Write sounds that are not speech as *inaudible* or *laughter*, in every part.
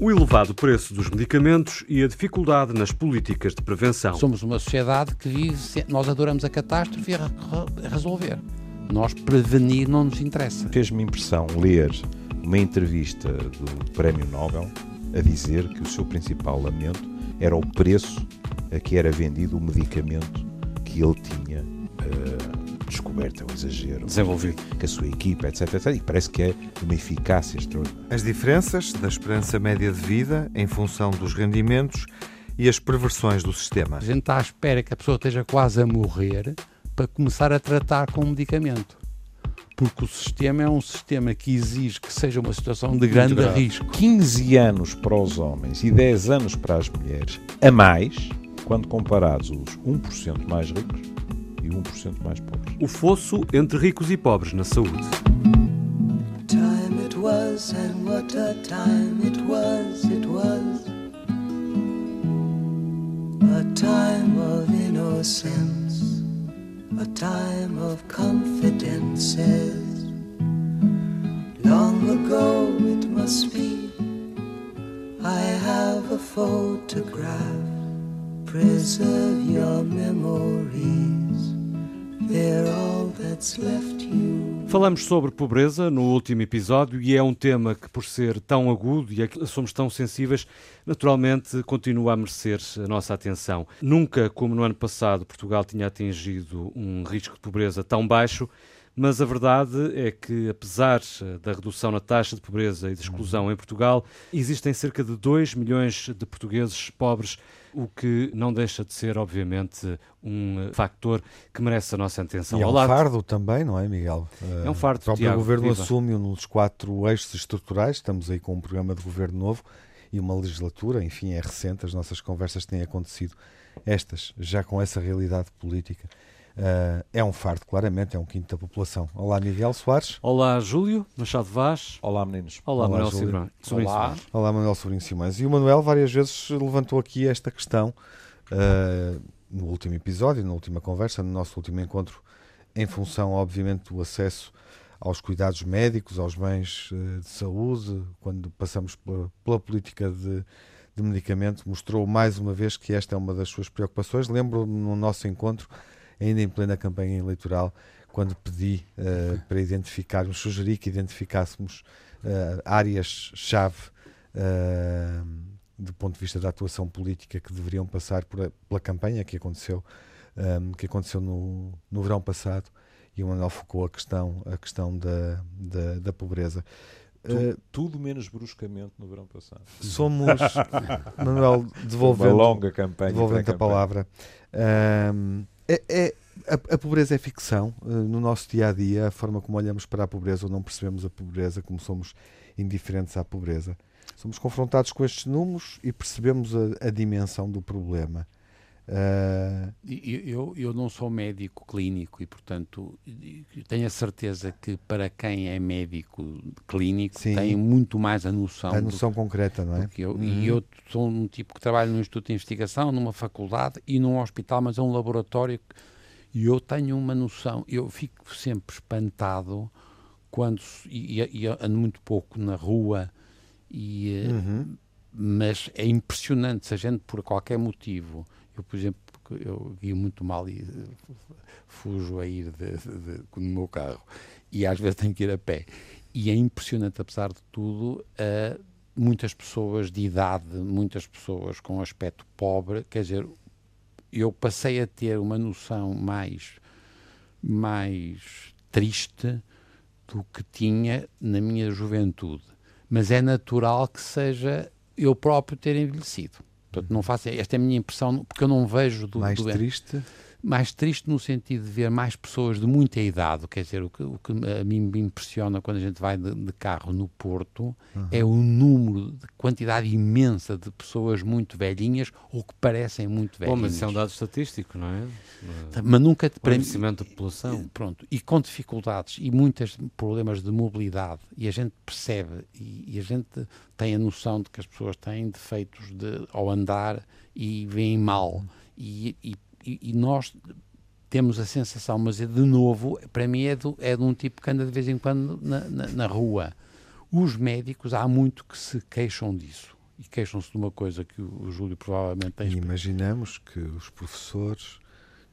o elevado preço dos medicamentos e a dificuldade nas políticas de prevenção. Somos uma sociedade que vive, nós adoramos a catástrofe e a resolver. Nós prevenir não nos interessa. Fez-me impressão ler uma entrevista do Prémio Nobel a dizer que o seu principal lamento era o preço a que era vendido o medicamento que ele tinha descoberto, é um exagero. Desenvolvido. Que a sua equipa, etc, etc. E parece que é uma eficácia extraordinária. As diferenças da esperança média de vida em função dos rendimentos e as perversões do sistema. A gente está à espera que a pessoa esteja quase a morrer para começar a tratar com um medicamento porque o sistema é um sistema que exige que seja uma situação de grande risco. 15 anos para os homens e 10 anos para as mulheres, a mais, quando comparados os 1% mais ricos e 1% mais pobres. O fosso entre ricos e pobres na saúde. Time it was and what a time it was, it was a time of innocence, a time of confidences. Long ago it must be, I have a photograph. Preserve your memories, Falamos sobre pobreza no último episódio e é um tema que, por ser tão agudo e é somos tão sensíveis, naturalmente continua a merecer a nossa atenção. Nunca, como no ano passado, Portugal tinha atingido um risco de pobreza tão baixo mas a verdade é que, apesar da redução na taxa de pobreza e de exclusão em Portugal, existem cerca de 2 milhões de portugueses pobres, o que não deixa de ser, obviamente, um factor que merece a nossa atenção. E é um fardo também, não é, Miguel? É um fardo. O próprio Tiago, governo viva. assume um dos quatro eixos estruturais, estamos aí com um programa de governo novo e uma legislatura, enfim, é recente, as nossas conversas têm acontecido estas, já com essa realidade política. Uh, é um fardo, claramente, é um quinto da população. Olá, Miguel Soares. Olá, Júlio Machado Vaz. Olá, meninos. Olá, Olá, Manuel Júlio. Sobrinho. Olá. Olá, Manuel Sobrinho Simões. E o Manuel várias vezes levantou aqui esta questão uh, no último episódio, na última conversa, no nosso último encontro, em função, obviamente, do acesso aos cuidados médicos, aos bens uh, de saúde, quando passamos pela, pela política de, de medicamento, mostrou mais uma vez que esta é uma das suas preocupações. Lembro-me no nosso encontro ainda em plena campanha eleitoral, quando pedi uh, para identificarmos, sugeri que identificássemos uh, áreas-chave uh, do ponto de vista da atuação política que deveriam passar por, pela campanha que aconteceu, um, que aconteceu no, no verão passado, e o Manuel focou a questão, a questão da, da, da pobreza. Tudo menos bruscamente no verão passado. Somos, *laughs* Manuel, devolvendo, Uma longa campanha devolvendo a palavra. Um, é, é a, a, pobreza é ficção uh, no nosso dia a dia, a forma como olhamos para a pobreza ou não percebemos a pobreza, como somos indiferentes à pobreza. Somos confrontados com estes números e percebemos a, a dimensão do problema. Uh... Eu, eu não sou médico clínico e, portanto, tenho a certeza que para quem é médico clínico Sim. tem muito mais a noção. A noção do, concreta, não é? Eu, uhum. E eu sou um tipo que trabalho num instituto de investigação, numa faculdade e num hospital, mas é um laboratório e eu tenho uma noção, eu fico sempre espantado quando, e, e ando muito pouco na rua, e, eh, uhum. mas é impressionante se a gente, por qualquer motivo, por exemplo, eu guio muito mal e eh, fujo a ir de, de, de, no meu carro e às vezes tenho que ir a pé. E é impressionante, apesar de tudo, uh, muitas pessoas de idade, muitas pessoas com aspecto pobre, quer dizer, eu passei a ter uma noção mais, mais triste do que tinha na minha juventude. Mas é natural que seja eu próprio ter envelhecido. Portanto, não faço, esta é a minha impressão, porque eu não vejo do, mais do, triste mais triste no sentido de ver mais pessoas de muita idade, quer dizer, o que, o que a mim me impressiona quando a gente vai de, de carro no Porto uhum. é o número, de quantidade imensa de pessoas muito velhinhas ou que parecem muito velhinhas. Bom, mas isso é um dado estatístico, não é? Mas nunca... Para envelhecimento da população. Pronto, e com dificuldades e muitos problemas de mobilidade e a gente percebe e, e a gente tem a noção de que as pessoas têm defeitos de, ao andar e veem mal uhum. e, e e, e, nós temos a sensação, mas é de novo, para mim é, do, é de um tipo que anda de vez em quando na, na, na, rua. Os médicos, há muito que se queixam disso. e queixam-se de uma coisa que o, o Júlio provavelmente tem. Imaginamos que os professores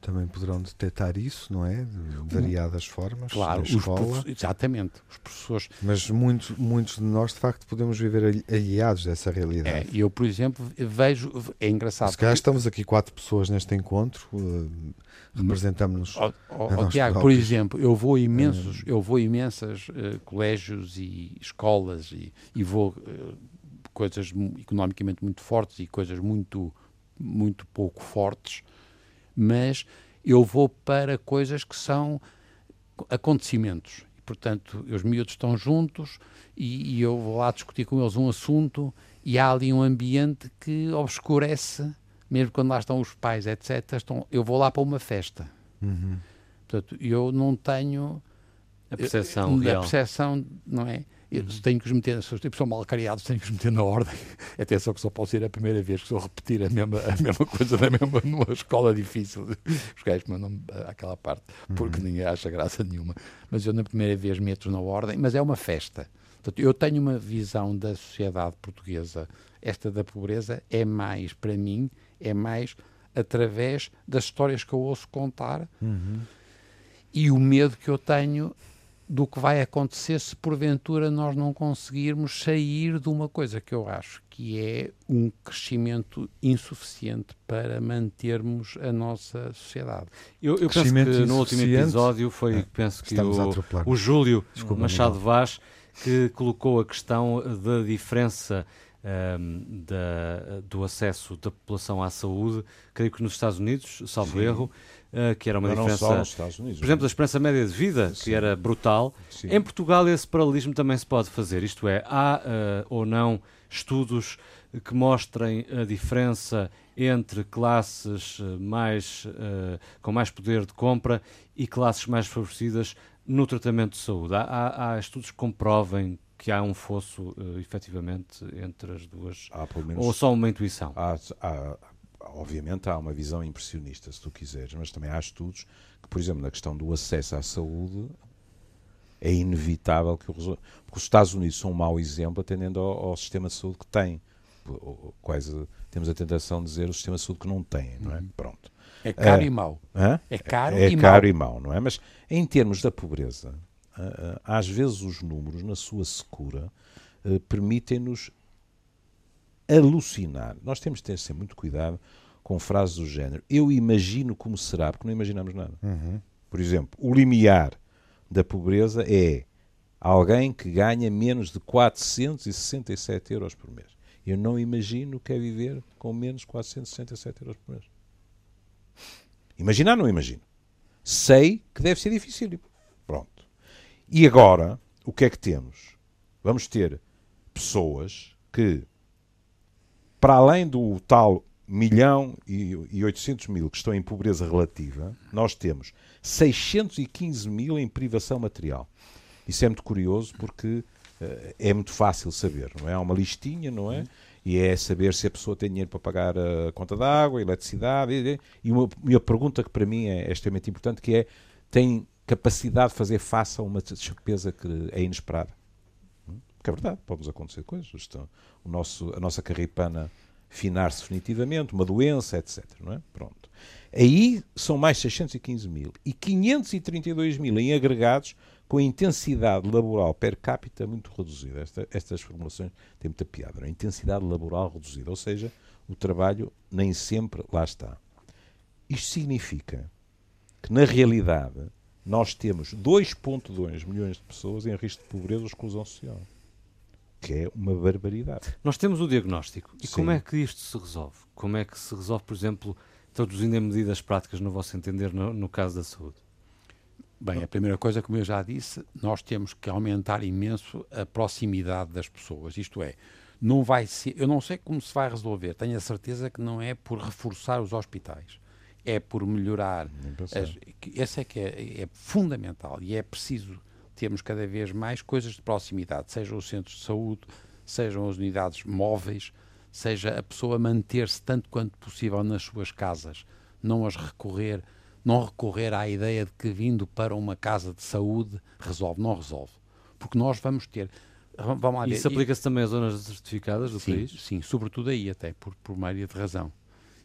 também poderão detectar isso, não é? De variadas formas claro, na escola. exatamente. Os professores. Mas muitos, muitos de nós, de facto, podemos viver aliados dessa realidade. É, eu, por exemplo, vejo. É engraçado. Se calhar estamos aqui quatro pessoas neste encontro, uh, representamos-nos. Oh, oh, oh, Tiago, por exemplo, eu vou imensos, eu vou imensas uh, colégios e escolas e, e vou uh, coisas economicamente muito fortes e coisas muito, muito pouco fortes mas eu vou para coisas que são acontecimentos. E, portanto, os miúdos estão juntos e, e, eu vou lá discutir com eles um assunto e há ali um ambiente que obscurece, mesmo quando lá estão os pais, etc. Estão, eu vou lá para uma festa. Uhum. Portanto, eu não tenho a percepção, a, a percepção, não é? Eu tenho que os meter, se eu sou mal criados, tenho que os meter na ordem. *laughs* Atenção que só posso ir a primeira vez que sou repetir a mesma, a mesma *laughs* coisa na mesma, numa escola difícil. Os gajos mandam aquela parte, porque uhum. ninguém acha graça nenhuma. Mas eu na primeira vez meto na ordem, mas é uma festa. Portanto, eu tenho uma visão da sociedade portuguesa, esta da pobreza, é mais, para mim, é mais através das histórias que eu ouço contar uhum. e o medo que eu tenho do que vai acontecer se porventura nós não conseguirmos sair de uma coisa que eu acho que é um crescimento insuficiente para mantermos a nossa sociedade. Eu, eu penso que no último episódio foi, é, penso que o, o Júlio Desculpa, Machado Vaz que colocou a questão da diferença um, da, do acesso da população à saúde, creio que nos Estados Unidos, salvo Sim. erro, que era uma não diferença. Não Estados Unidos, por exemplo, da esperança média de vida, Sim. que era brutal. Sim. Em Portugal, esse paralelismo também se pode fazer, isto é, há uh, ou não estudos que mostrem a diferença entre classes eh, mais, uh, com mais poder de compra e classes mais favorecidas no tratamento de saúde. Há, há, há estudos que comprovem que há um fosso, uh, efetivamente, entre as duas? Há, menos, ou só uma intuição? Há, há, obviamente há uma visão impressionista, se tu quiseres, mas também há estudos que, por exemplo, na questão do acesso à saúde, é inevitável que o porque os Estados Unidos são um mau exemplo atendendo ao, ao sistema de saúde que têm. Quase temos a tentação de dizer o sistema de saúde que não tem, não é? Uhum. Pronto. É caro é, e mau. É caro é e caro mau. e mau, não é? Mas em termos da pobreza, às vezes os números, na sua secura, eh, permitem-nos alucinar. Nós temos de ter sempre muito cuidado com frases do género. Eu imagino como será, porque não imaginamos nada. Uhum. Por exemplo, o limiar da pobreza é alguém que ganha menos de 467 euros por mês. Eu não imagino que é viver com menos de 467 euros por mês. Imaginar, não imagino. Sei que deve ser difícil. Pronto. E agora, o que é que temos? Vamos ter pessoas que para além do tal milhão e 800 mil que estão em pobreza relativa, nós temos 615 mil em privação material. Isso é muito curioso porque uh, é muito fácil saber, não é? Há uma listinha, não é? E é saber se a pessoa tem dinheiro para pagar a conta da água, a eletricidade. E, e uma, uma pergunta que para mim é extremamente importante, que é, tem capacidade de fazer face a uma despesa que é inesperada? Porque é verdade, pode-nos acontecer coisas. O nosso, a nossa carripana finar-se definitivamente, uma doença, etc. Não é? Pronto. Aí são mais 615 mil e 532 mil em agregados com intensidade laboral per capita muito reduzida. Esta, estas formulações têm muita piada. Não é? Intensidade laboral reduzida, ou seja, o trabalho nem sempre lá está. Isto significa que, na realidade, nós temos 2,2 milhões de pessoas em risco de pobreza ou exclusão social que é uma barbaridade. Nós temos o diagnóstico. E Sim. como é que isto se resolve? Como é que se resolve, por exemplo, traduzindo em medidas práticas, no vosso entender, no, no caso da saúde? Bem, a primeira coisa, como eu já disse, nós temos que aumentar imenso a proximidade das pessoas. Isto é, não vai ser, eu não sei como se vai resolver, tenho a certeza que não é por reforçar os hospitais, é por melhorar. As, esse é que é, é fundamental e é preciso temos cada vez mais coisas de proximidade, sejam os centros de saúde, sejam as unidades móveis, seja a pessoa manter-se tanto quanto possível nas suas casas, não as recorrer, não recorrer à ideia de que vindo para uma casa de saúde resolve, não resolve. Porque nós vamos ter Vamos lá. Isso aplica-se também às zonas certificadas do sim, país? Sim, sobretudo aí até, por, por maioria de razão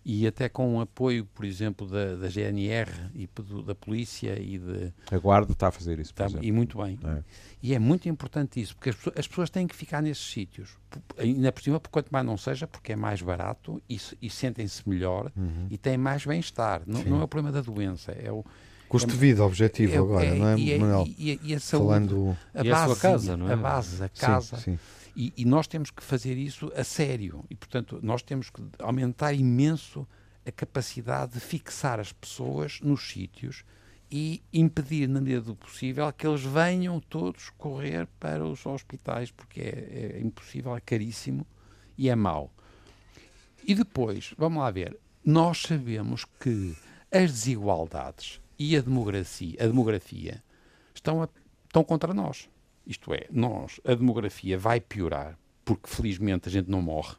e até com o apoio, por exemplo, da, da GNR e do, da polícia e de... A Guarda está a fazer isso, tá, E muito bem. É. E é muito importante isso, porque as pessoas, as pessoas, têm que ficar nesses sítios. Ainda por cima, quanto mais não seja, porque é mais barato e, e sentem-se melhor uhum. e têm mais bem-estar. Não, não, é o problema da doença, é o... Custo é, de vida, objetivo é, agora, é, não é, e, Manuel? E, e, a saúde, Falando... a, base, a sua casa, não é? A base, a casa. Sim, sim. E, e, nós temos que fazer isso a sério. E, portanto, nós temos que aumentar imenso a capacidade de fixar as pessoas nos sítios e impedir, na medida do possível, que eles venham todos correr para os hospitais, porque é, é impossível, é caríssimo e é mau. E depois, vamos lá ver, nós sabemos que as desigualdades e a demografia, a demografia estão, a, estão contra nós. Isto é, nós, a demografia vai piorar, porque felizmente a gente não morre.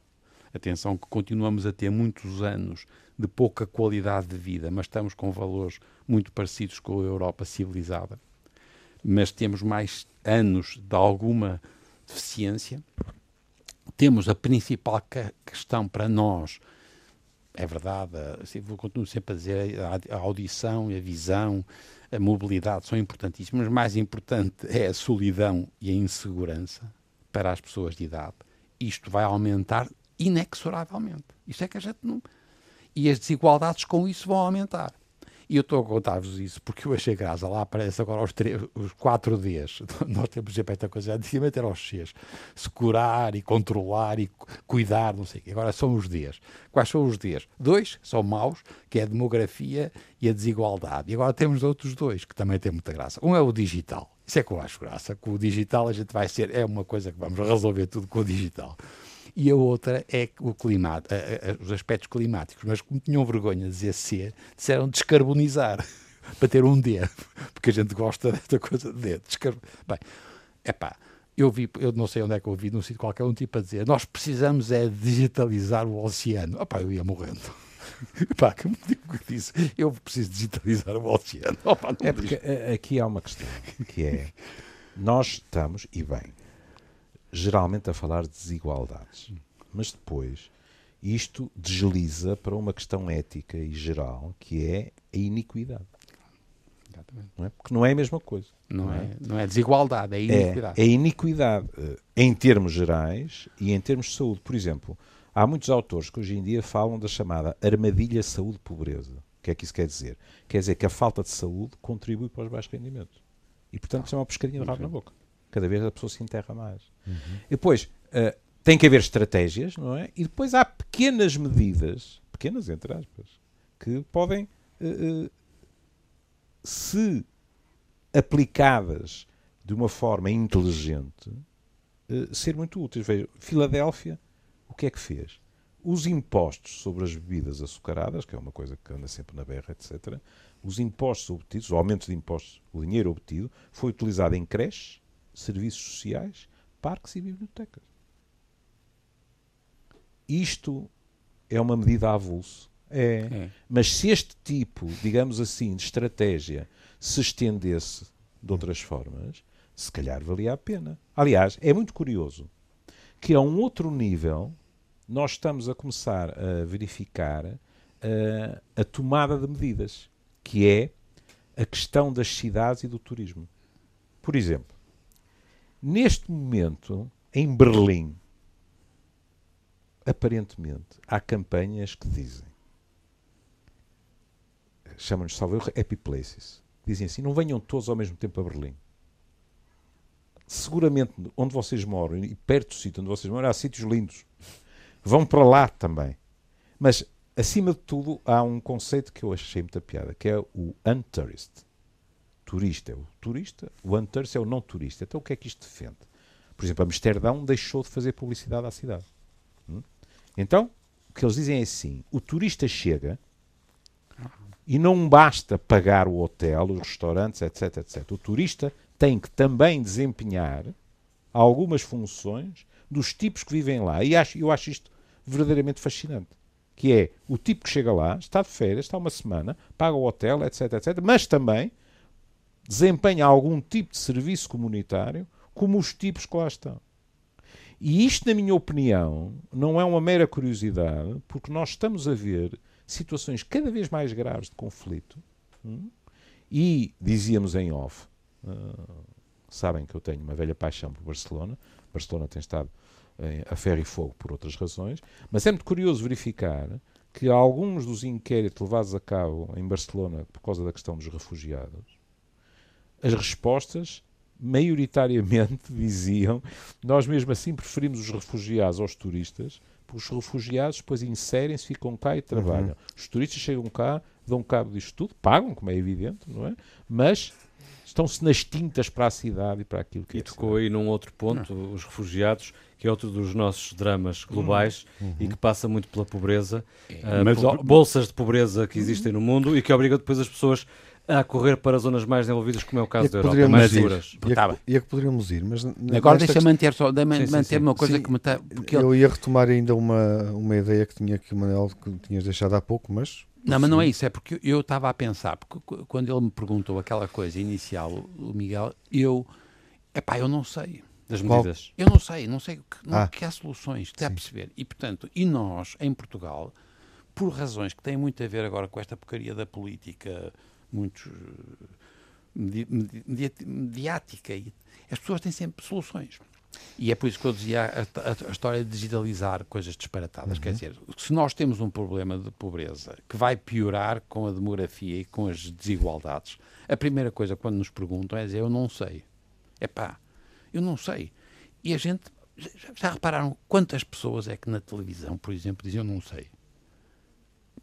Atenção que continuamos a ter muitos anos de pouca qualidade de vida, mas estamos com valores muito parecidos com a Europa civilizada. Mas temos mais anos de alguma deficiência. Temos a principal questão para nós, é verdade, assim, vou continuo sempre a dizer, a audição e a visão, a mobilidade são importantíssimas, mas mais importante é a solidão e a insegurança para as pessoas de idade. Isto vai aumentar inexoravelmente. Isto é que a gente não. E as desigualdades com isso vão aumentar. E eu estou a contar-vos isso porque eu achei graça. Lá aparece agora os, três, os quatro Ds. *laughs* Nós temos sempre esta coisa, antigamente era os Cs. Se curar e controlar e cuidar, não sei o quê. Agora são os Ds. Quais são os Ds? Dois são maus, que é a demografia e a desigualdade. E agora temos outros dois, que também têm muita graça. Um é o digital. Isso é que eu acho graça. Com o digital a gente vai ser, é uma coisa que vamos resolver tudo com o digital e a outra é o clima, os aspectos climáticos. Mas como tinham vergonha de dizer C, disseram descarbonizar, *laughs* para ter um D, porque a gente gosta desta coisa de D. Descar... Bem, é pá, eu vi, eu não sei onde é que eu vi, num sítio qualquer, um tipo a dizer: Nós precisamos é digitalizar o oceano. Opá, eu ia morrendo. *laughs* Pá, que me digo que disse, eu preciso digitalizar o oceano. Opa, é porque aqui há uma questão que é: nós estamos, e bem, geralmente a falar de desigualdades. Mas depois isto desliza para uma questão ética e geral, que é a iniquidade. Não é? Porque não é a mesma coisa. Não, não é, é, não é desigualdade, é iniquidade. É, é iniquidade eh, em termos gerais e em termos de saúde. Por exemplo, há muitos autores que hoje em dia falam da chamada armadilha saúde-pobreza. O que é que isso quer dizer? Quer dizer que a falta de saúde contribui para os baixos rendimentos. E, portanto, isso é uma pescadinha de rabo na boca. Cada vez a pessoa se enterra mais. Uhum. E depois, uh, tem que haver estratégias, não é? E depois há pequenas medidas, pequenas entre aspas, que podem, uh, uh, se aplicadas de uma forma inteligente, ser muito úteis. Veja, Filadélfia, o que é que fez? Os impostos sobre as bebidas açucaradas, que é uma coisa que anda sempre na berra, etc., os impostos obtidos, o aumento de impostos, o dinheiro obtido, foi utilizado em creches, serviços sociais, parques e bibliotecas. Isto é uma medida avulso. É. é. Mas se este tipo, digamos assim, de estratégia se estendesse de outras formas, se calhar valia a pena. Aliás, é muito curioso que a um outro nível nós estamos a começar a verificar uh, a tomada de medidas, que é a questão das cidades e do turismo. Por exemplo, Neste momento, em Berlim, aparentemente, há campanhas que dizem, chamam-nos, salvo Happy Places. Dizem assim, não venham todos ao mesmo tempo a Berlim. Seguramente, onde vocês moram, e perto do sítio onde vocês moram, há sítios lindos. Vão para lá também. Mas, acima de tudo, há um conceito que eu achei muita piada, que é o untourist turista é o turista, o untourist é o não turista. Então o que é que isto defende? Por exemplo, Amsterdão deixou de fazer publicidade à cidade. Hum? Então, o que eles dizem é assim: o turista chega e não basta pagar o hotel, os restaurantes, etc, etc. O turista tem que também desempenhar algumas funções dos tipos que vivem lá. E acho, eu acho isto verdadeiramente fascinante. Que é o tipo que chega lá, está de férias, está uma semana, paga o hotel, etc, etc, mas também desempenha algum tipo de serviço comunitário como os tipos que lá estão. E isto, na minha opinião, não é uma mera curiosidade, porque nós estamos a ver situações cada vez mais graves de conflito. Hum? E dizíamos em off, uh, sabem que eu tenho uma velha paixão por Barcelona. Barcelona tem estado em, a ferro e fogo por outras razões, mas é muito curioso verificar que alguns dos inquéritos levados a cabo em Barcelona por causa da questão dos refugiados, as respostas maioritariamente *laughs* diziam nós mesmo assim preferimos os refugiados aos turistas, porque os refugiados depois inserem-se, ficam cá e trabalham. Uhum. Os turistas chegam cá, dão cabo disto tudo, pagam, como é evidente, não é? Mas estão-se nas tintas para a cidade e para aquilo que e é. E tocou aí num outro ponto, não. os refugiados, que é outro dos nossos dramas globais uhum. e que passa muito pela pobreza, é. uh, Mas, bolsas de pobreza que existem no mundo e que obriga depois as pessoas a correr para zonas mais desenvolvidas, como é o caso da Europa, mais seguras. E a, e a que poderíamos ir, mas agora deixa manter só, de, sim, manter sim, uma coisa sim, que me está. Eu ia retomar ainda uma, uma ideia que tinha aqui o Manel que tinhas deixado há pouco, mas não, mas não é isso, é porque eu estava a pensar, porque quando ele me perguntou aquela coisa inicial, o Miguel, eu, epá, eu não sei. Das medidas? Eu não sei, não sei que, não, ah. que há soluções, está a perceber? E portanto, e nós, em Portugal, por razões que têm muito a ver agora com esta porcaria da política, muito mediática, as pessoas têm sempre soluções. E é por isso que eu dizia a, a, a história de digitalizar coisas disparatadas. Uhum. Quer dizer, se nós temos um problema de pobreza que vai piorar com a demografia e com as desigualdades, a primeira coisa quando nos perguntam é dizer eu não sei. É pá, eu não sei. E a gente. Já, já repararam quantas pessoas é que na televisão, por exemplo, dizem eu não sei?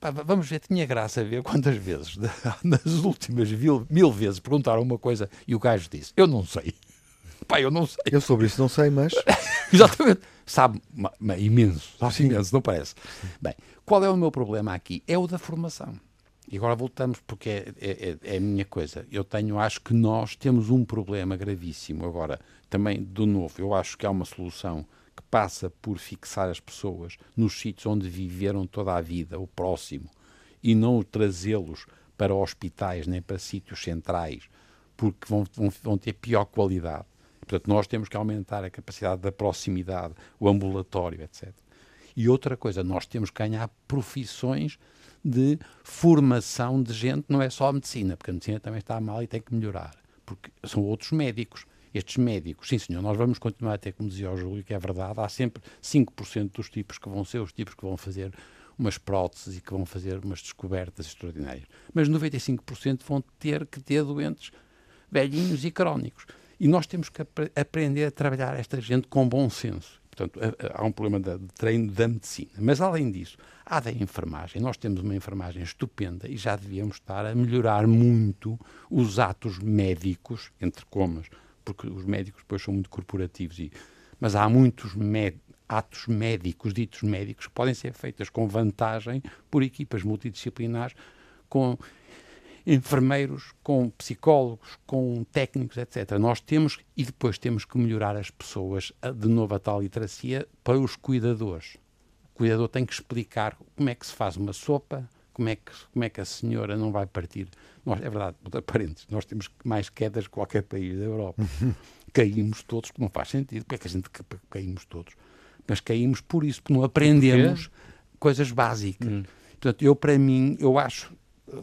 Pá, vamos ver, tinha graça a ver quantas vezes, *laughs* nas últimas mil, mil vezes, perguntaram uma coisa e o gajo disse: Eu não sei. *laughs* Pá, eu não sei. Eu sobre isso não sei, mas. *laughs* Exatamente. Sabe imenso. Sabe imenso, não parece? Bem, qual é o meu problema aqui? É o da formação. E agora voltamos, porque é, é, é, é, a minha coisa. Eu tenho, acho que nós temos um problema gravíssimo agora, também do novo. Eu acho que há uma solução que passa por fixar as pessoas nos sítios onde viveram toda a vida, o próximo, e não trazê-los para hospitais nem para sítios centrais, porque vão, vão, vão ter pior qualidade. Portanto, nós temos que aumentar a capacidade da proximidade, o ambulatório, etc. E outra coisa, nós temos que ganhar profissões de formação de gente, não é só a medicina, porque a medicina também está mal e tem que melhorar, porque são outros médicos. Estes médicos, sim senhor, nós vamos continuar a ter, como dizia o Júlio, que é verdade, há sempre 5% dos tipos que vão ser os tipos que vão fazer umas próteses e que vão fazer umas descobertas extraordinárias. Mas 95% vão ter que ter doentes velhinhos e crónicos. E nós temos que ap aprender a trabalhar esta gente com bom senso. Portanto, há um problema de, de treino da medicina. Mas, além disso, há da enfermagem. Nós temos uma enfermagem estupenda e já devíamos estar a melhorar muito os atos médicos, entre comas, porque os médicos depois são muito corporativos. E, mas há muitos atos médicos, ditos médicos, que podem ser feitos com vantagem por equipas multidisciplinares com enfermeiros, com psicólogos, com técnicos, etc. Nós temos, e depois temos que melhorar as pessoas, de novo a tal literacia, para os cuidadores. O cuidador tem que explicar como é que se faz uma sopa, como é que, como é que a senhora não vai partir. Nós, é verdade, aparentes, nós temos mais quedas que qualquer país da Europa. *laughs* caímos todos, que não faz sentido. Porque é que a gente caímos todos? Mas caímos por isso, porque não aprendemos coisas básicas. Hum. Portanto, eu, para mim, eu acho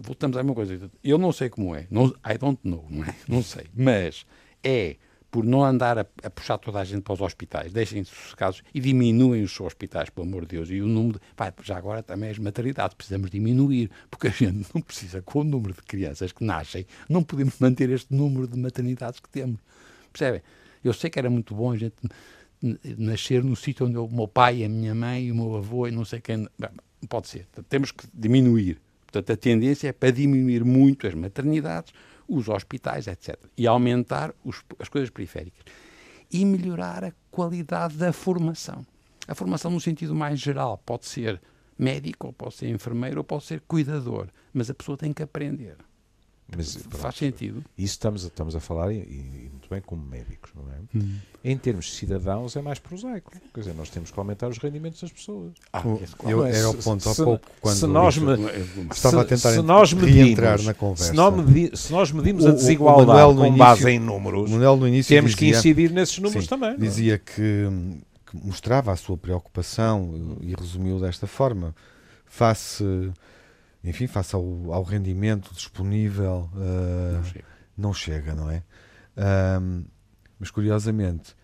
voltamos à mesma coisa. Eu não sei como é. Não, I don't know, não é? Não sei. Mas é por não andar a, a puxar toda a gente para os hospitais, deixem-se casos e diminuem os seus hospitais, pelo amor de Deus. E o número, de, pá, já agora também as maternidades precisamos diminuir, porque a gente não precisa, com o número de crianças que nascem, não podemos manter este número de maternidades que temos. Percebem? Eu sei que era muito bom a gente nascer no sítio onde o meu pai, a minha mãe, o meu avô e não sei quem. Pode ser. Temos que diminuir. Portanto, a tendência é para diminuir muito as maternidades, os hospitais, etc. E aumentar os, as coisas periféricas. E melhorar a qualidade da formação. A formação, no sentido mais geral, pode ser médico, ou pode ser enfermeiro, ou pode ser cuidador. Mas a pessoa tem que aprender. Mas, Faz pronto, sentido. Isso estamos, estamos a falar, e, e, muito bem, como médicos, não é? Hum. Em termos de cidadãos, é mais prosaico. Quer dizer, nós temos que aumentar os rendimentos das pessoas. Ah, eu, era o ponto há pouco, quando se nós me, estava a tentar se nós medimos, na conversa. Se nós, medi, se nós medimos o, a desigualdade com início, base em números, temos dizia, que incidir nesses números sim, também. É? Dizia que, que que mostrava a sua preocupação e resumiu desta forma. Face, enfim, face ao, ao rendimento disponível, uh, não, chega. não, chega. não é? Um, mas curiosamente,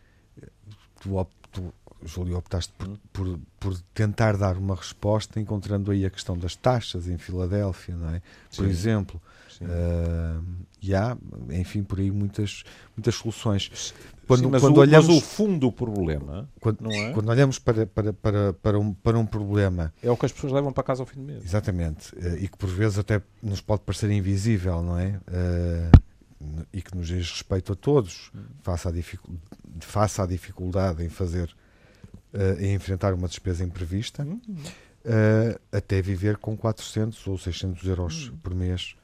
tu, tu, Júlio, optaste por, por, por, tentar dar uma resposta encontrando aí a questão das taxas em Filadélfia, não é? Por Sim. exemplo, Uh, e há, enfim, por aí muitas, muitas soluções. Quando, Sim, mas, quando o, olhamos, mas o fundo do problema, quando, não é? quando olhamos para, para, para, para, um, para um problema... É o que as pessoas levam para casa ao fim do mês. Exatamente. Uh, e que por vezes até nos pode parecer invisível, não é? Uh, e que nos diz respeito a todos, hum. face, à face à dificuldade em fazer, em enfrentar uma despesa imprevista, hum. até viver com 400 ou 600 euros hum. por mês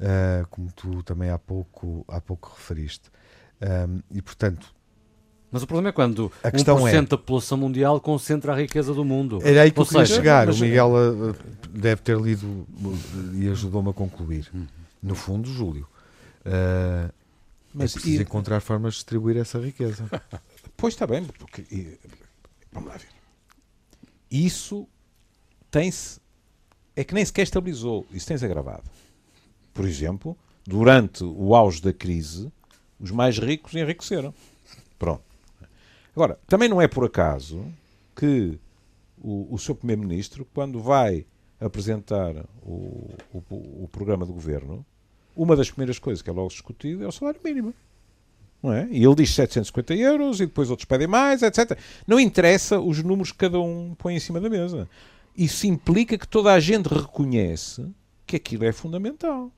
uh, como tu também há pouco, há pouco referiste. Um, e, portanto, mas o problema é quando a 1% é, da população mundial concentra a riqueza do mundo. Era aí que Ou eu queria seja, chegar. Mas... O Miguel uh, deve ter lido e ajudou-me a concluir. Uhum. No fundo, Júlio. Uh, mas é preciso e... encontrar formas de distribuir essa riqueza. Pois está bem, porque, vamos lá ver. Isso tem-se. É que nem sequer estabilizou. Isso tem-se agravado por exemplo, durante o auge da crise, os mais ricos enriqueceram. Pronto. Agora, também não é por acaso que o, o seu Primeiro-Ministro, quando vai apresentar o, o, o, programa de governo, uma das primeiras coisas que é logo discutida é o salário mínimo. Não é? E ele diz 750 euros e depois outros pedem mais, etc. Não interessa os números que cada um põe em cima da mesa. Isso implica que toda a gente reconhece que aquilo é fundamental.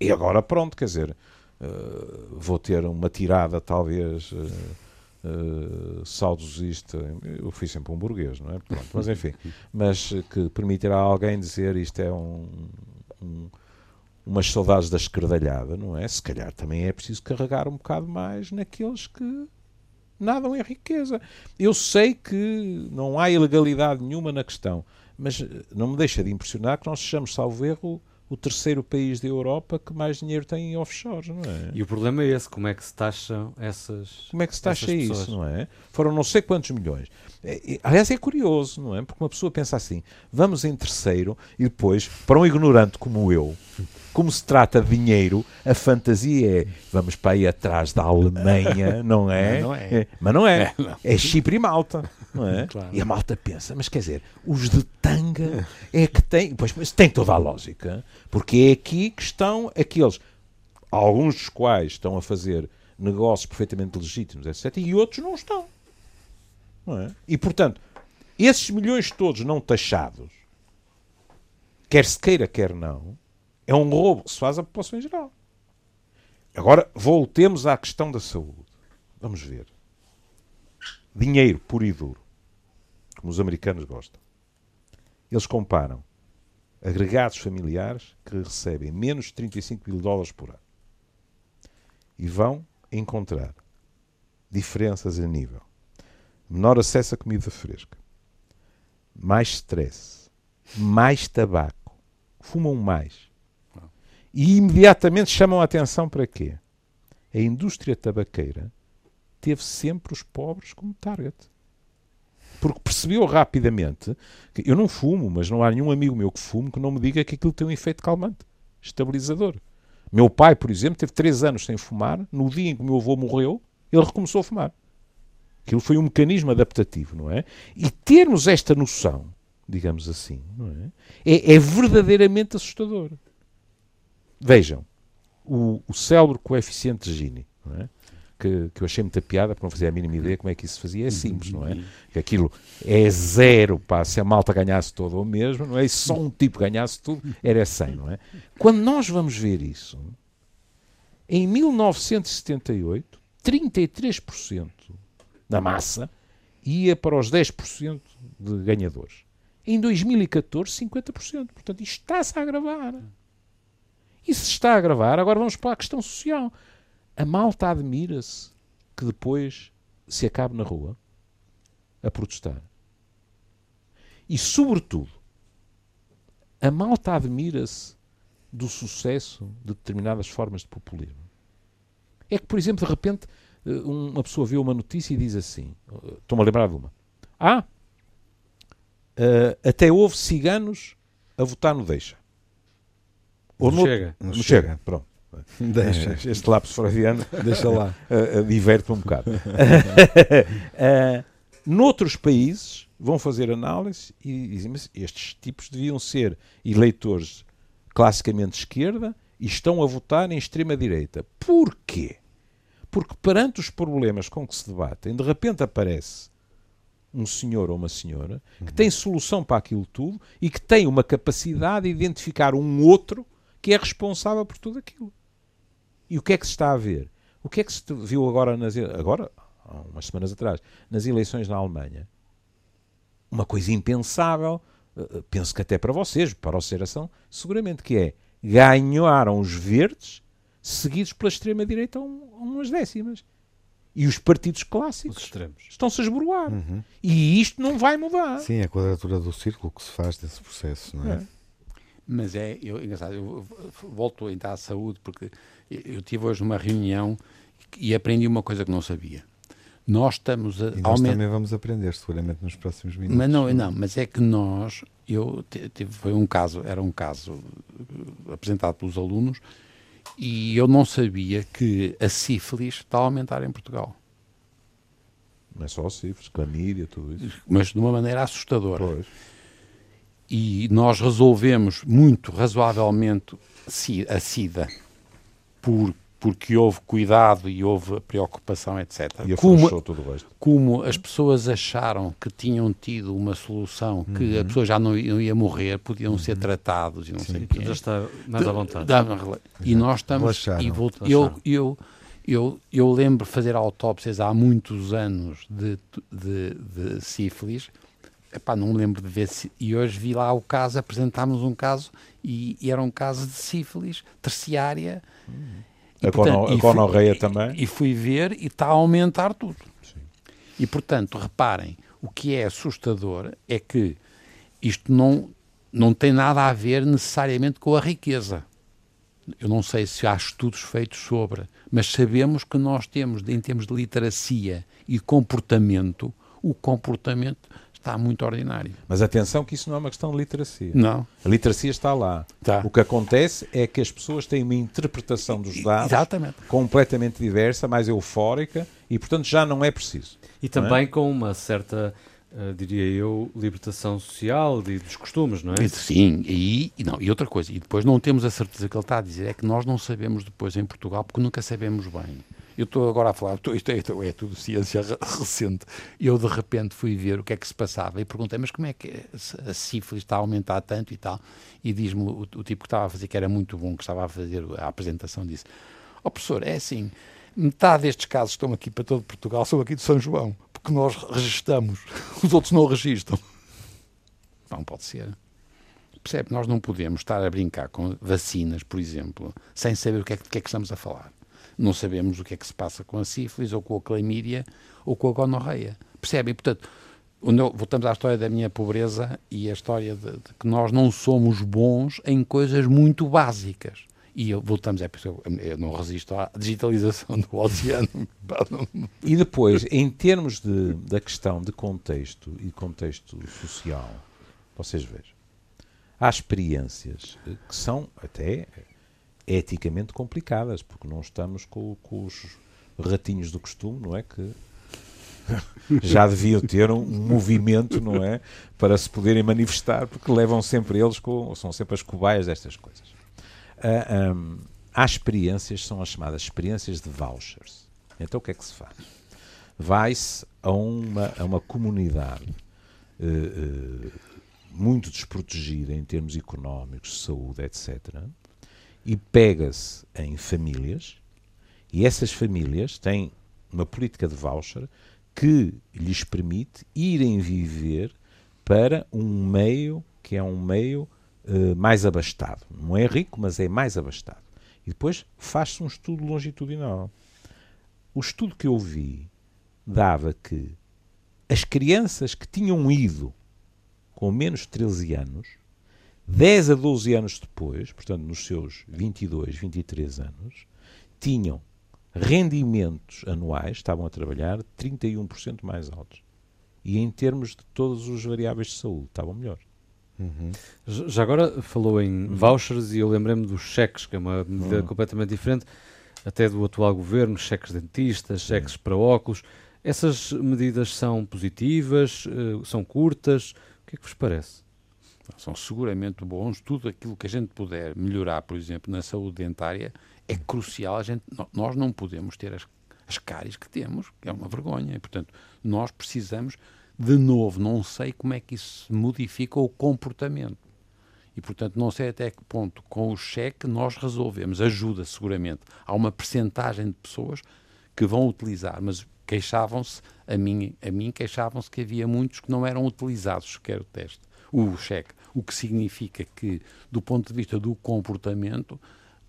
E agora pronto, quer dizer, uh, vou ter uma tirada talvez uh, uh, saudosista. Eu fui sempre um burguês, não é? Pronto, mas enfim, *laughs* mas que permitirá a alguém dizer isto é um, um umas saudades da esquerdalhada, não é? Se calhar também é preciso carregar um bocado mais naqueles que nadam em riqueza. Eu sei que não há ilegalidade nenhuma na questão, mas não me deixa de impressionar que nós sejamos, salvo erro, o terceiro país da Europa que mais dinheiro tem em offshore, não é? E o problema é esse, como é que se taxam essas Como é que se taxa isso, não é? Foram não sei quantos milhões. É, aliás, é curioso, não é? Porque uma pessoa pensa assim, vamos em terceiro e depois, para um ignorante como eu, como se trata de dinheiro, a fantasia é vamos para aí atrás da Alemanha, *laughs* não é? Não, não é. é. Mas não é. É, não. é Chipre e Malta não é? Claro. E a malta pensa, mas quer dizer, os de tanga é que têm. Pois, mas tem toda a lógica, porque é aqui que estão aqueles, alguns dos quais estão a fazer negócios perfeitamente legítimos, etc., e outros não estão. Não é? E, portanto, esses milhões todos não taxados, quer se queira, quer não, é um roubo que se faz à população em geral. Agora, voltemos à questão da saúde. Vamos ver. Dinheiro puro e duro como os americanos gostam. Eles comparam agregados familiares que recebem menos de 35 mil dólares por ano e vão encontrar diferenças a nível menor acesso à comida fresca, mais stress, mais tabaco, fumam mais e imediatamente chamam a atenção para quê? A indústria tabaqueira teve sempre os pobres como target porque percebeu rapidamente que eu não fumo, mas não há nenhum amigo meu que fume que não me diga que aquilo tem um efeito calmante, estabilizador. Meu pai, por exemplo, teve três anos sem fumar. No dia em que o meu avô morreu, ele recomeçou a fumar. Aquilo foi um mecanismo adaptativo, não é? E termos esta noção, digamos assim, não é? É, é verdadeiramente assustador. Vejam, o, o célebre coeficiente de Gini, é? que, que eu achei muita piada, porque não fazia a mínima ideia como é que isso se fazia. É simples, não é? Que aquilo é zero, pá, se a malta ganhasse todo o mesmo, não é? E só um tipo ganhasse tudo, era 100, não é? Quando nós vamos ver isso, em 1978, 33% da massa ia para os 10% de ganhadores. Em 2014, 50%. Portanto, isto está-se a agravar. E se está a agravar, agora vamos para a questão social. A malta admira-se que depois se acabe na rua a protestar. E, sobretudo, a malta admira-se do sucesso de determinadas formas de populismo. É que, por exemplo, de repente uma pessoa vê uma notícia e diz assim: estou-me a lembrar de uma. Ah, uh, até houve ciganos a votar no Deixa. Ou não no, chega. Não, chega. chega. Pronto. *laughs* Deixa. Este lápis freudiano deixa lá. Uh, *laughs* uh, diverte-me um bocado. uh, *laughs* noutros países vão fazer análise e dizem, mas estes tipos deviam ser eleitores classicamente de esquerda e estão a votar em extrema-direita. Porquê? Porque perante os problemas com que se debatem, de repente aparece um senhor ou uma senhora que uhum. tem solução para aquilo tudo e que tem uma capacidade de identificar um outro que é responsável por tudo aquilo. E o que é que se está a ver? O que é que se viu agora, nas, agora há umas semanas atrás, nas eleições na Alemanha? Uma coisa impensável, eh, eh, penso que até para vocês, para a geração, seguramente que é ganharam os verdes, seguidos pela extrema-direita a, um, a umas décimas. E os partidos clássicos estão-se a esboroar. Uhum. E isto não vai mudar. Sim, é a quadratura do círculo que se faz desse processo, não é? é. Mas é, eu, engraçado, eu volto a entrar à saúde, porque eu tive hoje uma reunião e aprendi uma coisa que não sabia. Nós estamos a. E nós também vamos aprender, seguramente, nos próximos minutos. Mas não, não, mas é que nós. Eu tive, foi um caso, era um caso uh, apresentado pelos alunos e eu não sabia que a sífilis está a aumentar em Portugal. Não é só a sífilis, clamídia, tudo isso. Mas de uma maneira assustadora. Pois. E nós resolvemos muito razoavelmente a SIDA por porque houve cuidado e houve preocupação, etc. E como, tudo o resto. como as pessoas acharam que tinham tido uma solução, que uhum. a pessoa já não, ia morrer, podiam uhum. ser tratados e não Sim. sei o quê. Já está mais à vontade. e nós estamos... E vou, eu, eu, eu, eu lembro fazer autópsias há muitos anos de, de, de sífilis, Epá, não me lembro de ver se, e hoje vi lá o caso, apresentámos um caso e, e era um caso de sífilis terciária uhum. E, a, portanto, a gonorreia também. E fui ver e está a aumentar tudo. Sim. E, portanto, reparem, o que é assustador é que isto não, não tem nada a ver necessariamente com a riqueza. Eu não sei se há estudos feitos sobre, mas sabemos que nós temos, em termos de literacia e comportamento, o comportamento está muito ordinário. Mas atenção que isso não é uma questão de literacia. Não. A literacia está lá. Tá. O que acontece é que as pessoas têm uma interpretação dos dados Exatamente. completamente diversa, mais eufórica, e portanto já não é preciso. E também é? com uma certa Uh, diria eu, libertação social e dos costumes, não é? Sim, e, e, não, e outra coisa, e depois não temos a certeza que ele está a dizer, é que nós não sabemos depois em Portugal, porque nunca sabemos bem. Eu estou agora a falar, isto é, é, tudo ciência recente. Eu de repente fui ver o que é que se passava e perguntei, mas como é que a sífilis está a aumentar tanto e tal? E diz-me o, o, tipo que estava a fazer, que era muito bom, que estava a fazer a apresentação, disse: Ó oh, professor, é assim, metade destes casos estão aqui para todo Portugal, são aqui de São João, porque nós registamos, *laughs* os outros não registram. Não pode ser. Percebe? Nós não podemos estar a brincar com vacinas, por exemplo, sem saber o que é, que, é que estamos a falar não sabemos o que é que se passa com a sífilis, ou com a clamídia, ou com a gonorreia. Percebem? Portanto, voltamos à história da minha pobreza e a história de, de, que nós não somos bons em coisas muito básicas. E voltamos, é porque eu, eu não resisto à digitalização do oceano. e depois, em termos de, da questão de contexto e contexto social, vocês vejam, há experiências que são até eticamente complicadas, porque não estamos com, com os ratinhos do costume, não é? Que *laughs* já deviam ter um movimento, não é? Para se poderem manifestar, porque levam sempre eles, com, são sempre as cobaias destas coisas. Ah, há experiências, são as chamadas experiências de vouchers. Então o que é que se faz? Vai-se a uma, a uma comunidade uh, uh, muito desprotegida em termos económicos, saúde, etc e pega-se em famílias, e essas famílias têm uma política de voucher que lhes permite irem viver para um meio que é um meio uh, mais abastado. Não é rico, mas é mais abastado. E depois faz-se um estudo longitudinal. O estudo que eu vi dava que as crianças que tinham ido com menos de 13 anos 10 a 12 anos depois, portanto nos seus 22, 23 anos, tinham rendimentos anuais estavam a trabalhar 31% mais altos. E em termos de todos os variáveis de saúde, estavam melhores. Uhum. Já agora falou em uhum. vouchers e eu lembrei-me dos cheques, que é uma medida uhum. completamente diferente, até do atual governo, cheques dentistas, cheques para óculos. Essas medidas são positivas, uh, são curtas? O que é que vos parece? São seguramente bons. Tudo aquilo que a gente puder melhorar, por exemplo, na saúde dentária, é crucial. A gente, nós não podemos ter as, as cáries que temos, que é uma vergonha. E, portanto, nós precisamos, de novo, não sei como é que isso modifica o comportamento. E, portanto, não sei até que ponto, com o cheque, nós resolvemos. Ajuda, seguramente. Há uma percentagem de pessoas que vão utilizar, mas queixavam-se, a mim, a mim queixavam-se que havia muitos que não eram utilizados sequer o teste, o cheque. O que significa que, do ponto de vista do comportamento,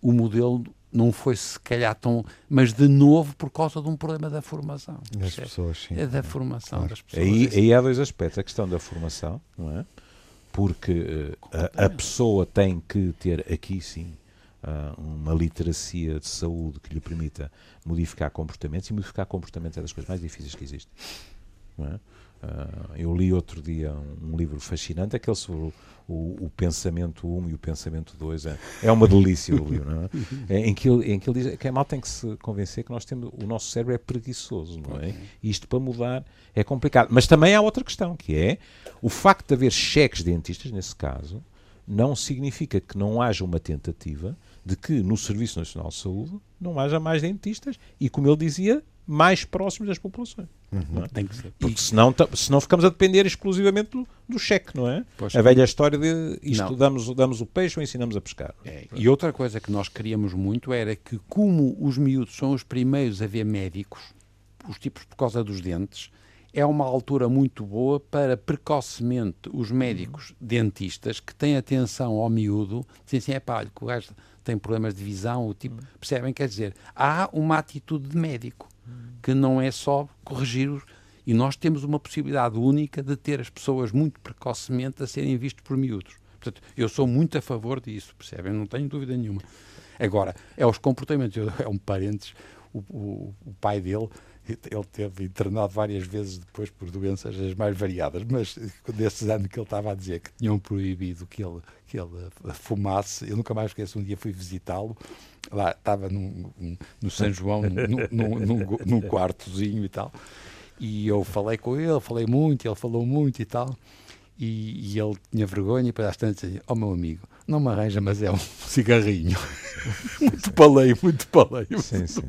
o modelo não foi se calhar tão. Mas de novo por causa de um problema da formação. Das pessoas, sim. É da formação claro. das pessoas. Aí, aí há dois aspectos. A questão da formação, não é? Porque uh, a, a, pessoa tem que ter aqui sim uh, uma literacia de saúde que lhe permita modificar comportamentos e modificar comportamentos é das coisas mais difíceis que existem. Não é? Uh, eu li outro dia um, um, livro fascinante, aquele sobre o, o, o pensamento 1 e o pensamento 2. É, é uma delícia o livro, não é? é? *laughs* em, que ele, em que ele diz que a mal tem que se convencer que nós temos, o nosso cérebro é preguiçoso, não é? E isto para mudar é complicado. Mas também há outra questão, que é o facto de haver cheques dentistas, nesse caso, não significa que não haja uma tentativa de que no Serviço Nacional de Saúde não haja mais dentistas e, como ele dizia, mais próximos das populações. Uhum. É? Tem que ser. Porque senão, senão ficamos a depender exclusivamente do, do cheque, não é? Pois a velha história de isto damos, damos o peixe ou ensinamos a pescar. É. E outra coisa que nós queríamos muito era que, como os miúdos são os primeiros a ver médicos, os tipos por causa dos dentes, é uma altura muito boa para precocemente os médicos dentistas que têm atenção ao miúdo dizem assim, é pá, o gajo tem problemas de visão, o tipo, percebem? Quer dizer, há uma atitude de médico que não é só corrigir os. E nós temos uma possibilidade única de ter as pessoas muito precocemente a serem vistas por miúdos. Portanto, eu sou muito a favor disso, percebem? Não tenho dúvida nenhuma. Agora, é os comportamentos. É um parentes, o, o, o pai dele ele teve internado várias vezes depois por doenças as mais variadas, mas desses anos que ele estava a dizer que tinham proibido que ele, que ele fumasse, eu nunca mais esqueço, um dia fui visitá-lo, lá estava num, no São João, num, num, num, num quartozinho e tal, e eu falei com ele, falei muito, ele falou muito e tal, e, e ele tinha vergonha e para bastante dizia, ó oh, meu amigo, não me arranja, mas é um *laughs* cigarrinho. *laughs* muito paleio, muito paleio. *laughs* Sim, sim,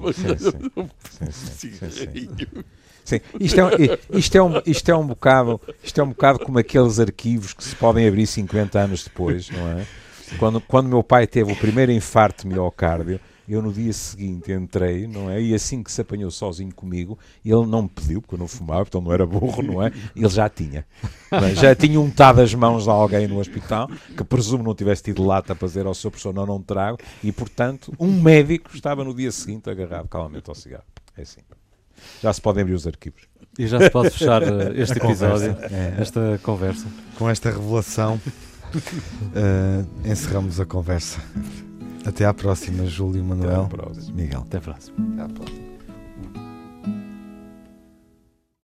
sim, cigarrinho. Sim, isto é, isto, é um, isto, é um bocado, isto é um bocado como aqueles arquivos que se podem abrir 50 anos depois, não é? Quando, quando meu pai teve o primeiro infarto de miocárdio, eu no dia seguinte entrei, não é? E assim que se apanhou sozinho comigo, ele não me pediu, porque eu não fumava, então não era burro, não é? Ele já tinha. É? Já tinha untado as mãos de alguém no hospital, que presumo não tivesse tido lata para dizer ao seu professor, não, não trago, e portanto, um médico estava no dia seguinte agarrado calmamente ao cigarro. É assim. Já se podem abrir os arquivos. E já se pode fechar eh, este episódio, é. esta conversa. Com esta revelação, uh, *laughs* encerramos a conversa. Até à próxima, Júlio Manuel. Até à próxima. Miguel. Até à próxima. Até à próxima.